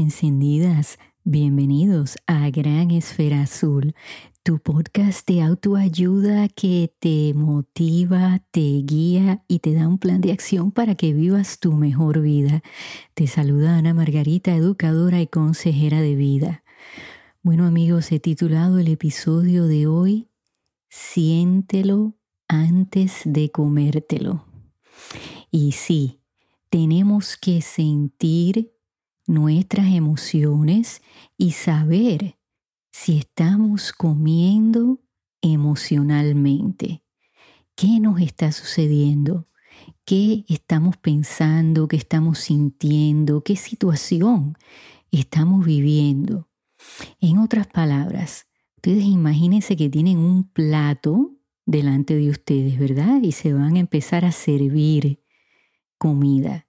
encendidas, bienvenidos a Gran Esfera Azul, tu podcast de autoayuda que te motiva, te guía y te da un plan de acción para que vivas tu mejor vida. Te saluda Ana Margarita, educadora y consejera de vida. Bueno amigos, he titulado el episodio de hoy Siéntelo antes de comértelo. Y sí, tenemos que sentir nuestras emociones y saber si estamos comiendo emocionalmente. ¿Qué nos está sucediendo? ¿Qué estamos pensando? ¿Qué estamos sintiendo? ¿Qué situación estamos viviendo? En otras palabras, ustedes imagínense que tienen un plato delante de ustedes, ¿verdad? Y se van a empezar a servir comida.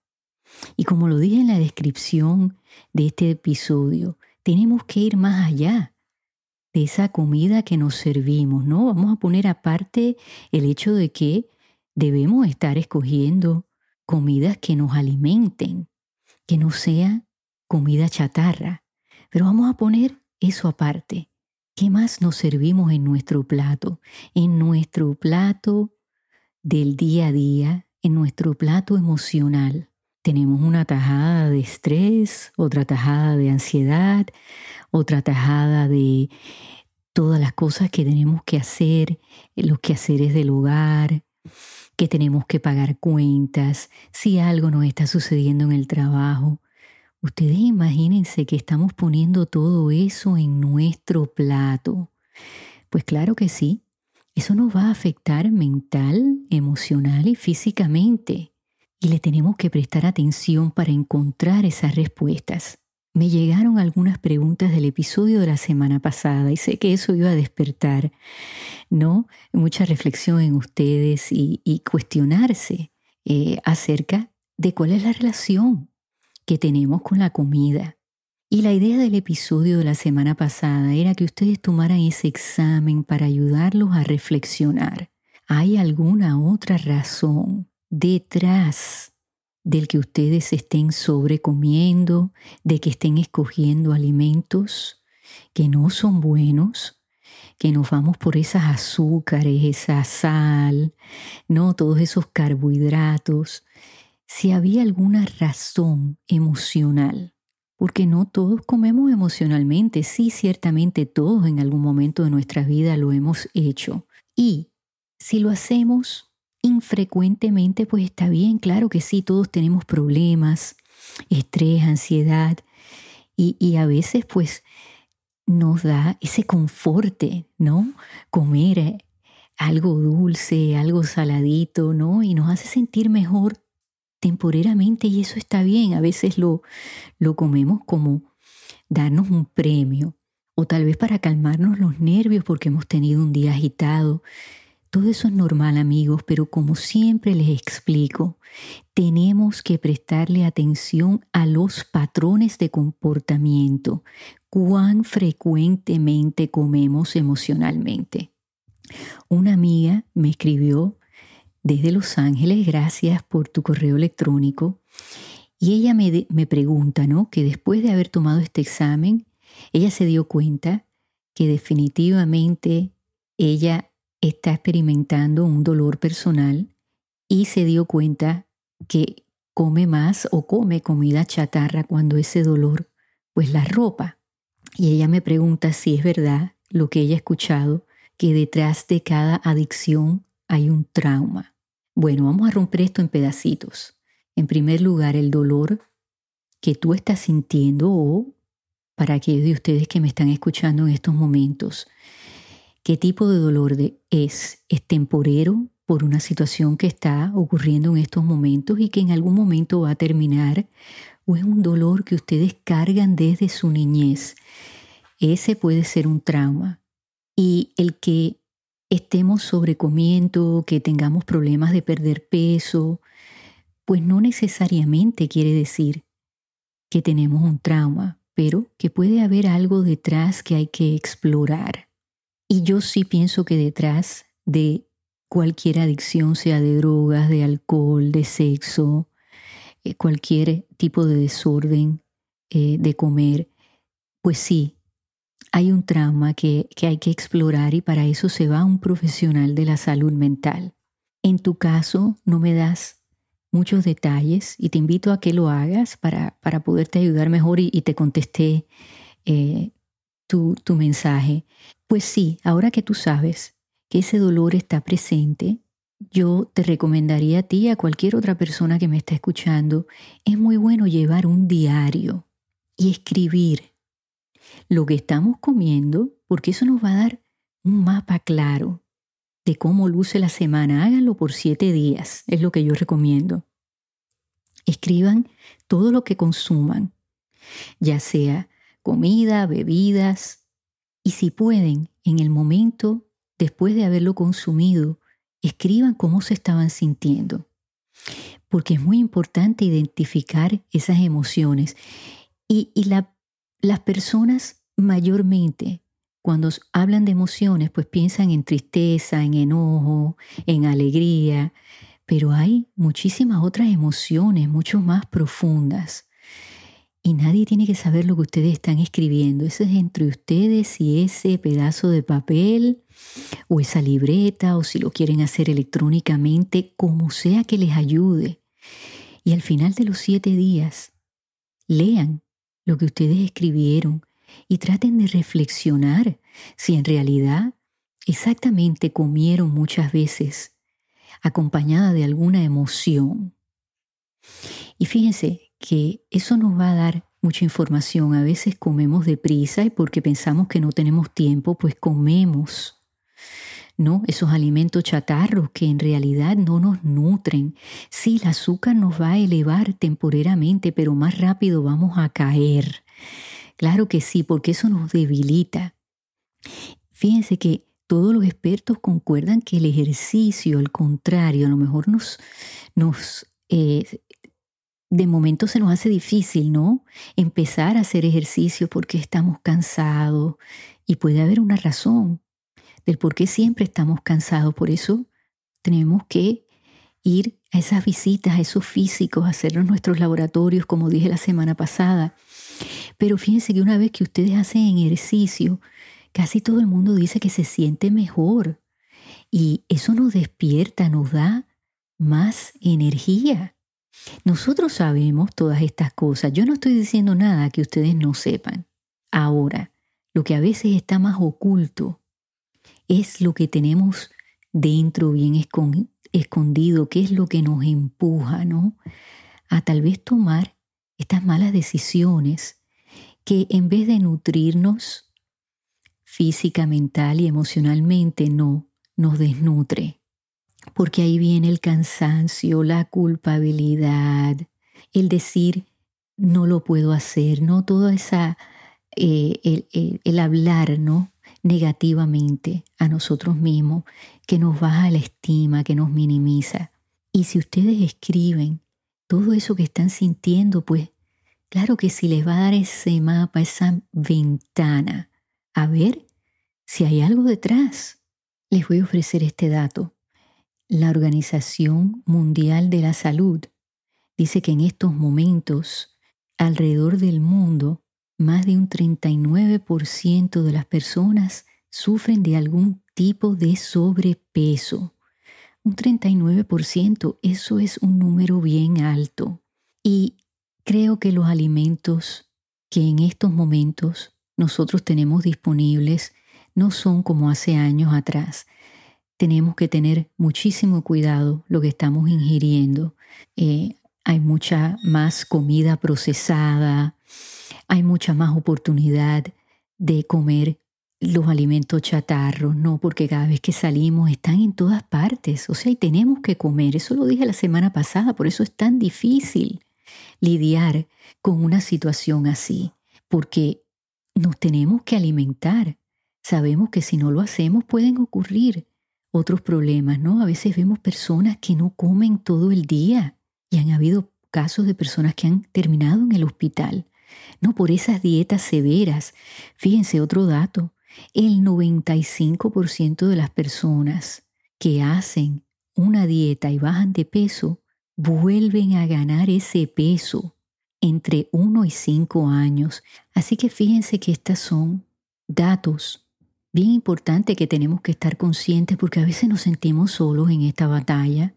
Y como lo dije en la descripción de este episodio, tenemos que ir más allá de esa comida que nos servimos, ¿no? Vamos a poner aparte el hecho de que debemos estar escogiendo comidas que nos alimenten, que no sea comida chatarra. Pero vamos a poner eso aparte. ¿Qué más nos servimos en nuestro plato? En nuestro plato del día a día, en nuestro plato emocional. Tenemos una tajada de estrés, otra tajada de ansiedad, otra tajada de todas las cosas que tenemos que hacer, los quehaceres del hogar, que tenemos que pagar cuentas, si algo nos está sucediendo en el trabajo. Ustedes imagínense que estamos poniendo todo eso en nuestro plato. Pues claro que sí, eso nos va a afectar mental, emocional y físicamente. Y le tenemos que prestar atención para encontrar esas respuestas. Me llegaron algunas preguntas del episodio de la semana pasada y sé que eso iba a despertar, ¿no? Mucha reflexión en ustedes y, cuestionarse eh, acerca de cuál es la relación que tenemos con la comida. Y la idea del episodio de la semana pasada era que ustedes tomaran ese examen para ayudarlos a reflexionar. ¿Hay alguna otra razón detrás del que ustedes estén sobrecomiendo, de que estén escogiendo alimentos que no son buenos? que nos vamos por esas azúcares, esa sal, no todos esos carbohidratos, si había alguna razón emocional porque no todos comemos emocionalmente. Sí, ciertamente todos en algún momento de nuestra vida lo hemos hecho. Y si lo hacemos infrecuentemente, pues está bien, claro que sí, todos tenemos problemas, estrés, ansiedad, y, y a veces pues nos da ese conforte, ¿no? Comer algo dulce, algo saladito, ¿no? Y nos hace sentir mejor temporeramente y eso está bien. A veces lo, lo comemos como darnos un premio o tal vez para calmarnos los nervios porque hemos tenido un día agitado. Todo eso es normal amigos, pero como siempre les explico, tenemos que prestarle atención a los patrones de comportamiento, cuán frecuentemente comemos emocionalmente. Una amiga me escribió desde Los Ángeles, gracias por tu correo electrónico. Y ella me, pregunta, ¿no? Que después de haber tomado este examen, ella se dio cuenta que definitivamente ella está experimentando un dolor personal y se dio cuenta que come más o come comida chatarra cuando ese dolor pues la ropa. Y ella me pregunta si es verdad lo que ella ha escuchado, que detrás de cada adicción hay un trauma. Bueno, vamos a romper esto en pedacitos. En primer lugar, el dolor que tú estás sintiendo o para aquellos de ustedes que me están escuchando en estos momentos, ¿qué tipo de dolor es? ¿Es temporero por una situación que está ocurriendo en estos momentos y que en algún momento va a terminar? ¿O es un dolor que ustedes cargan desde su niñez? Ese puede ser un trauma. Y el que estemos sobrecomiendo, que tengamos problemas de perder peso, pues no necesariamente quiere decir que tenemos un trauma, pero que puede haber algo detrás que hay que explorar. Y yo sí pienso que detrás de cualquier adicción, sea de drogas, de alcohol, de sexo, eh, cualquier tipo de desorden eh, de comer, pues sí, hay un trauma que, que hay que explorar y para eso se va un profesional de la salud mental. En tu caso, no me das muchos detalles y te invito a que lo hagas para, para poderte ayudar mejor y, te contesté eh, tu, tu mensaje. Pues sí, ahora que tú sabes que ese dolor está presente, yo te recomendaría a ti y a cualquier otra persona que me está escuchando, es muy bueno llevar un diario y escribir lo que estamos comiendo, porque eso nos va a dar un mapa claro de cómo luce la semana. Háganlo por siete días, es lo que yo recomiendo. Escriban todo lo que consuman, ya sea comida, bebidas, y si pueden, en el momento después de haberlo consumido, escriban cómo se estaban sintiendo. Porque es muy importante identificar esas emociones. Y, y la las personas mayormente, cuando hablan de emociones, pues piensan en tristeza, en enojo, en alegría, pero hay muchísimas otras emociones, mucho más profundas. Y nadie tiene que saber lo que ustedes están escribiendo. Eso es entre ustedes y ese pedazo de papel o esa libreta o si lo quieren hacer electrónicamente, como sea que les ayude. Y al final de los siete días, lean lo que ustedes escribieron y traten de reflexionar si en realidad exactamente comieron muchas veces acompañada de alguna emoción. Y fíjense que eso nos va a dar mucha información. A veces comemos deprisa y porque pensamos que no tenemos tiempo, pues comemos ¿no? Esos alimentos chatarros que en realidad no nos nutren. Sí, el azúcar nos va a elevar temporariamente, pero más rápido vamos a caer. Claro que sí, porque eso nos debilita. Fíjense que todos los expertos concuerdan que el ejercicio, al contrario, a lo mejor nos, nos eh, de momento se nos hace difícil, ¿no? Empezar a hacer ejercicio porque estamos cansados y puede haber una razón del por qué siempre estamos cansados. Por eso tenemos que ir a esas visitas, a esos físicos, a hacernos nuestros laboratorios, como dije la semana pasada. Pero fíjense que una vez que ustedes hacen ejercicio, casi todo el mundo dice que se siente mejor. Y eso nos despierta, nos da más energía. Nosotros sabemos todas estas cosas. Yo no estoy diciendo nada que ustedes no sepan. Ahora, lo que a veces está más oculto es lo que tenemos dentro bien escondido, qué es lo que nos empuja, ¿no? A tal vez tomar estas malas decisiones que en vez de nutrirnos física, mental y emocionalmente, no, nos desnutre. Porque ahí viene el cansancio, la culpabilidad, el decir, no lo puedo hacer, ¿no? Toda esa, eh, el, el hablar, ¿no? negativamente a nosotros mismos, que nos baja la estima, que nos minimiza. Y si ustedes escriben todo eso que están sintiendo, pues claro que si les va a dar ese mapa, esa ventana, a ver si hay algo detrás. Les voy a ofrecer este dato. La Organización Mundial de la Salud dice que en estos momentos, alrededor del mundo, más de un 39% de las personas sufren de algún tipo de sobrepeso. Un 39%, eso es un número bien alto. Y creo que los alimentos que en estos momentos nosotros tenemos disponibles no son como hace años atrás. Tenemos que tener muchísimo cuidado lo que estamos ingiriendo. Eh, hay mucha más comida procesada, hay mucha más oportunidad de comer los alimentos chatarros, no, porque cada vez que salimos están en todas partes, o sea, y tenemos que comer, eso lo dije la semana pasada, por eso es tan difícil lidiar con una situación así, porque nos tenemos que alimentar. Sabemos que si no lo hacemos pueden ocurrir otros problemas, ¿no? A veces vemos personas que no comen todo el día y han habido casos de personas que han terminado en el hospital no por esas dietas severas. Fíjense otro dato, el 95% de las personas que hacen una dieta y bajan de peso vuelven a ganar ese peso. entre 1 y 5 años. Así que fíjense que estos son datos bien importantes que tenemos que estar conscientes porque a veces nos sentimos solos en esta batalla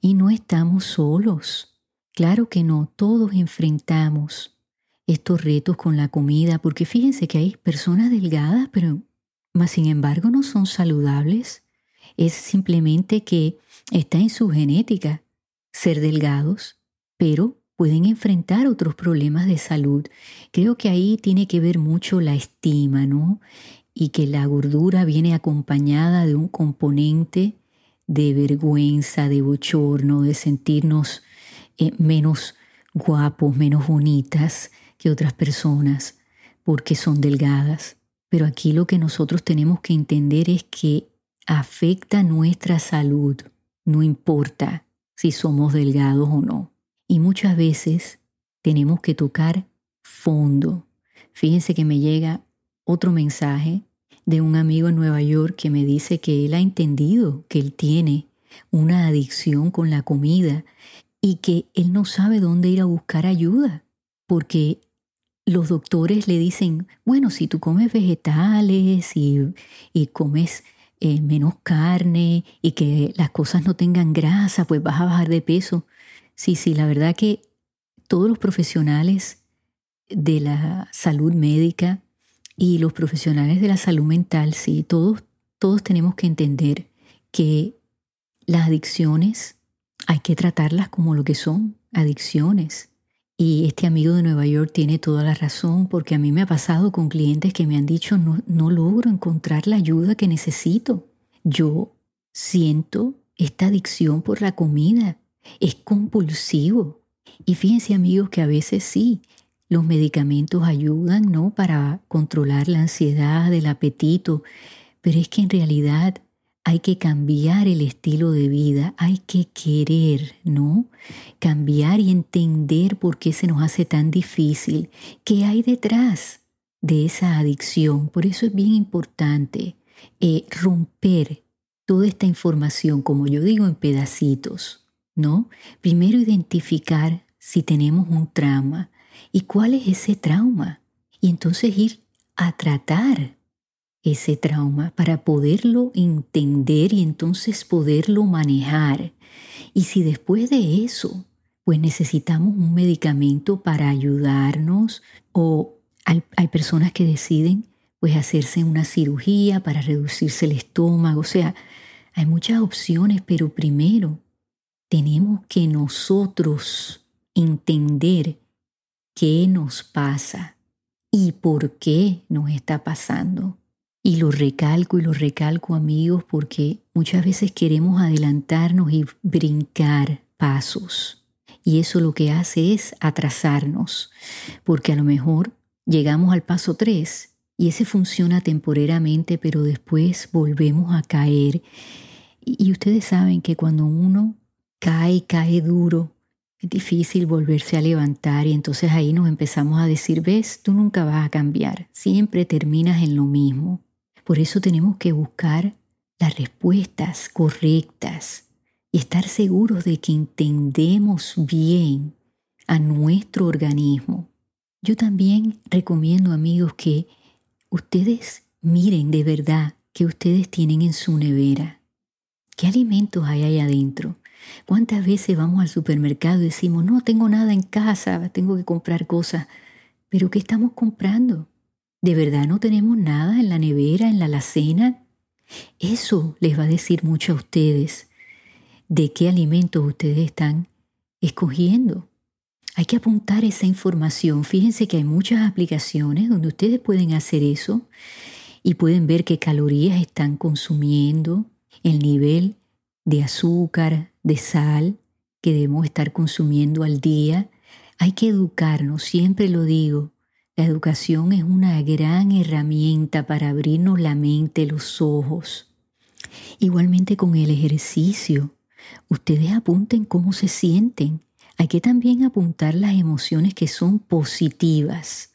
y no estamos solos. Claro que no, todos enfrentamos estos retos con la comida porque fíjense que hay personas delgadas pero más sin embargo no son saludables. Es simplemente que está en su genética ser delgados, pero pueden enfrentar otros problemas de salud. Creo que ahí tiene que ver mucho la estima, ¿no? Y que la gordura viene acompañada de un componente de vergüenza, de bochorno, de sentirnos eh, menos guapos, menos bonitas que otras personas porque son delgadas. Pero aquí lo que nosotros tenemos que entender es que afecta nuestra salud, no importa si somos delgados o no. Y muchas veces tenemos que tocar fondo. Fíjense que me llega otro mensaje de un amigo en Nueva York que me dice que él ha entendido que él tiene una adicción con la comida y que él no sabe dónde ir a buscar ayuda, porque los doctores le dicen, bueno, si tú comes vegetales y, comes eh, menos carne y que las cosas no tengan grasa, pues vas a bajar de peso. Sí, sí, la verdad que todos los profesionales de la salud médica y los profesionales de la salud mental, sí, todos, todos tenemos que entender que las adicciones hay que tratarlas como lo que son, adicciones. Y este amigo de Nueva York tiene toda la razón porque a mí me ha pasado con clientes que me han dicho no, no logro encontrar la ayuda que necesito. Yo siento esta adicción por la comida. Es compulsivo. Y fíjense amigos que a veces sí, los medicamentos ayudan, ¿no? Para controlar la ansiedad, el apetito, pero es que en realidad hay que cambiar el estilo de vida, hay que querer, ¿no? Cambiar y entender por qué se nos hace tan difícil, qué hay detrás de esa adicción. Por eso es bien importante eh, romper toda esta información, como yo digo, en pedacitos, ¿no? Primero identificar si tenemos un trauma y cuál es ese trauma. Y entonces ir a tratar ese trauma para poderlo entender y entonces poderlo manejar. Y si después de eso, pues necesitamos un medicamento para ayudarnos o hay, personas que deciden pues hacerse una cirugía para reducirse el estómago, o sea, hay muchas opciones, pero primero tenemos que nosotros entender qué nos pasa y por qué nos está pasando. Y lo recalco y lo recalco amigos porque muchas veces queremos adelantarnos y brincar pasos. Y eso lo que hace es atrasarnos, porque a lo mejor llegamos al paso 3 y ese funciona temporariamente, pero después volvemos a caer. Y ustedes saben que cuando uno cae, cae duro, es difícil volverse a levantar y entonces ahí nos empezamos a decir, ves, tú nunca vas a cambiar, siempre terminas en lo mismo. Por eso tenemos que buscar las respuestas correctas y estar seguros de que entendemos bien a nuestro organismo. Yo también recomiendo amigos que ustedes miren de verdad que ustedes tienen en su nevera. ¿Qué alimentos hay ahí adentro? ¿Cuántas veces vamos al supermercado y decimos, no tengo nada en casa, tengo que comprar cosas? Pero ¿qué estamos comprando? ¿De verdad no tenemos nada en la nevera, en la alacena? Eso les va a decir mucho a ustedes de qué alimentos ustedes están escogiendo. Hay que apuntar esa información. Fíjense que hay muchas aplicaciones donde ustedes pueden hacer eso y pueden ver qué calorías están consumiendo, el nivel de azúcar, de sal que debemos estar consumiendo al día. Hay que educarnos, siempre lo digo, la educación es una gran herramienta para abrirnos la mente, los ojos. Igualmente con el ejercicio, ustedes apunten cómo se sienten. Hay que también apuntar las emociones que son positivas.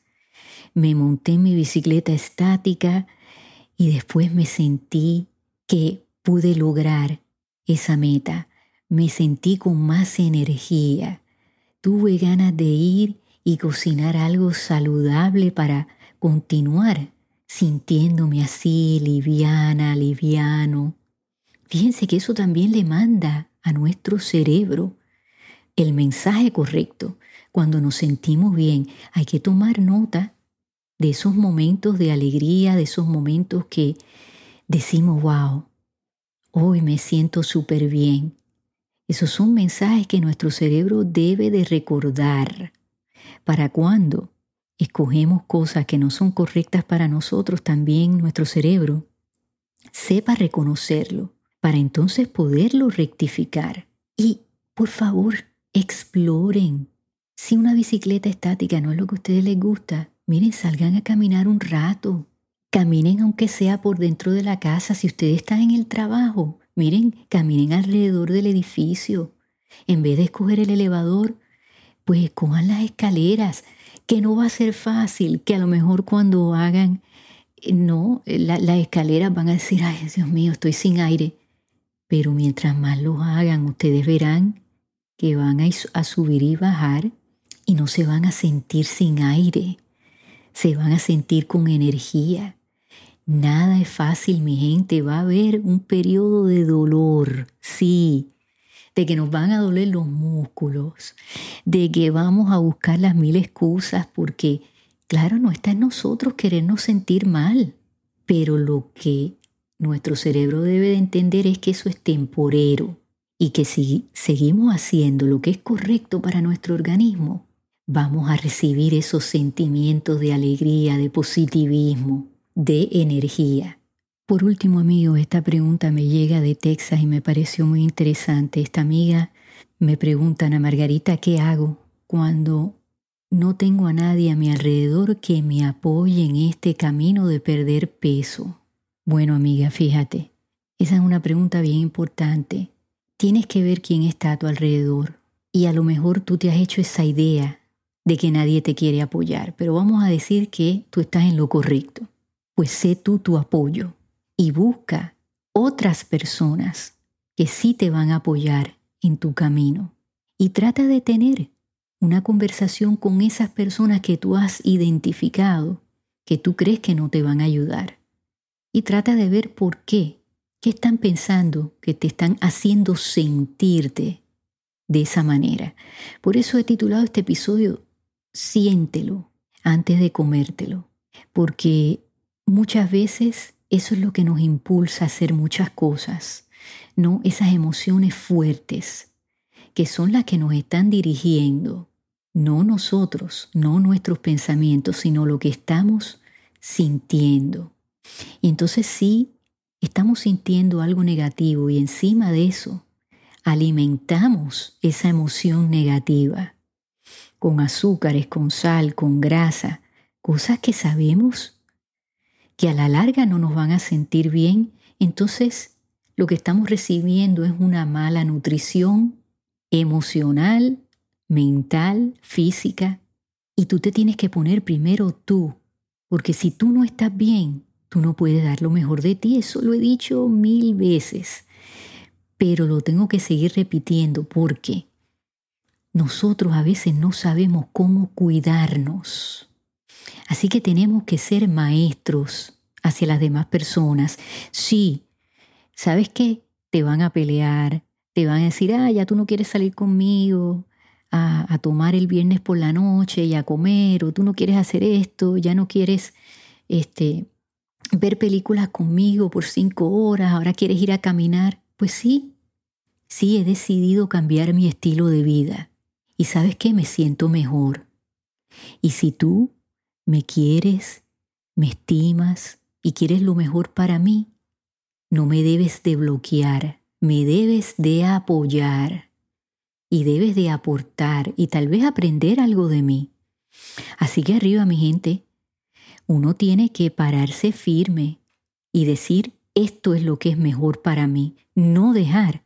Me monté en mi bicicleta estática y después me sentí que pude lograr esa meta. Me sentí con más energía. Tuve ganas de ir y cocinar algo saludable para continuar sintiéndome así, liviana, liviano. Fíjense que eso también le manda a nuestro cerebro el mensaje correcto. Cuando nos sentimos bien, hay que tomar nota de esos momentos de alegría, de esos momentos que decimos, wow, hoy me siento súper bien. Esos son mensajes que nuestro cerebro debe de recordar para cuando escogemos cosas que no son correctas para nosotros, también nuestro cerebro sepa reconocerlo para entonces poderlo rectificar. Y, por favor, exploren. Si una bicicleta estática no es lo que a ustedes les gusta, miren, salgan a caminar un rato. Caminen aunque sea por dentro de la casa. Si ustedes están en el trabajo, miren, caminen alrededor del edificio. En vez de escoger el elevador, pues escojan las escaleras, que no va a ser fácil, que a lo mejor cuando hagan, eh, no, las escaleras van a decir, ay Dios mío, estoy sin aire. Pero mientras más lo hagan, ustedes verán que van a subir y bajar y no se van a sentir sin aire, se van a sentir con energía. Nada es fácil, mi gente, va a haber un periodo de dolor, sí, de que nos van a doler los músculos, de que vamos a buscar las mil excusas porque, claro, no está en nosotros querernos sentir mal, pero lo que nuestro cerebro debe de entender es que eso es temporero y que si seguimos haciendo lo que es correcto para nuestro organismo, vamos a recibir esos sentimientos de alegría, de positivismo, de energía. Por último, amigo, esta pregunta me llega de Texas y me pareció muy interesante. Esta amiga me pregunta, Ana Margarita, ¿qué hago cuando no tengo a nadie a mi alrededor que me apoye en este camino de perder peso? Bueno, amiga, fíjate, esa es una pregunta bien importante. Tienes que ver quién está a tu alrededor y a lo mejor tú te has hecho esa idea de que nadie te quiere apoyar, pero vamos a decir que tú estás en lo correcto. Pues sé tú tu apoyo y busca otras personas que sí te van a apoyar en tu camino. Y trata de tener una conversación con esas personas que tú has identificado, que tú crees que no te van a ayudar. Y trata de ver por qué, qué están pensando que te están haciendo sentirte de esa manera. Por eso he titulado este episodio Siéntelo antes de comértelo, porque muchas veces eso es lo que nos impulsa a hacer muchas cosas, ¿no? Esas emociones fuertes, que son las que nos están dirigiendo, no nosotros, no nuestros pensamientos, sino lo que estamos sintiendo. Y entonces sí, estamos sintiendo algo negativo y encima de eso alimentamos esa emoción negativa con azúcares, con sal, con grasa, cosas que sabemos que a la larga no nos van a sentir bien, entonces lo que estamos recibiendo es una mala nutrición emocional, mental, física. Y tú te tienes que poner primero tú, porque si tú no estás bien, tú no puedes dar lo mejor de ti. Eso lo he dicho mil veces, pero lo tengo que seguir repitiendo porque nosotros a veces no sabemos cómo cuidarnos. Así que tenemos que ser maestros hacia las demás personas. Sí, ¿sabes qué? Te van a pelear, te van a decir, ah, ya tú no quieres salir conmigo a, a tomar el viernes por la noche y a comer, o tú no quieres hacer esto, ya no quieres este, ver películas conmigo por cinco horas, ahora quieres ir a caminar. Pues sí, sí he decidido cambiar mi estilo de vida. Y sabes qué, me siento mejor. Y si tú me quieres, me estimas y quieres lo mejor para mí, no me debes de bloquear, me debes de apoyar y debes de aportar y tal vez aprender algo de mí. Así que arriba, mi gente, uno tiene que pararse firme y decir, esto es lo que es mejor para mí, no dejar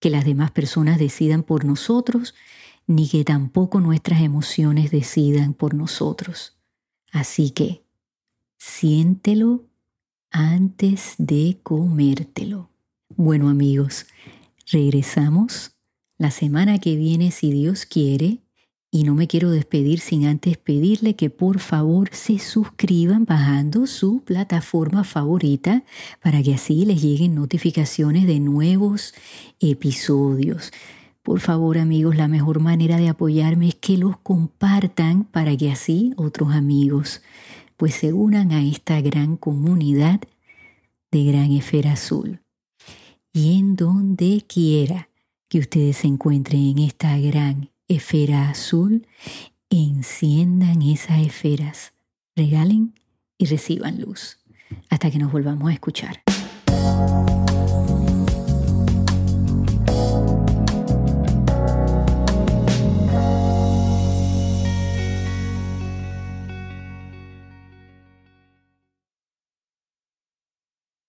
que las demás personas decidan por nosotros, ni que tampoco nuestras emociones decidan por nosotros. Así que siéntelo antes de comértelo. Bueno amigos, regresamos la semana que viene si Dios quiere Y no me quiero despedir sin antes pedirle que por favor se suscriban bajando su plataforma favorita para que así les lleguen notificaciones de nuevos episodios. Por favor amigos, la mejor manera de apoyarme es que los compartan para que así otros amigos pues se unan a esta gran comunidad de Gran Esfera Azul. Y en donde quiera que ustedes se encuentren en esta gran esfera azul, enciendan esas esferas, regalen y reciban luz. Hasta que nos volvamos a escuchar.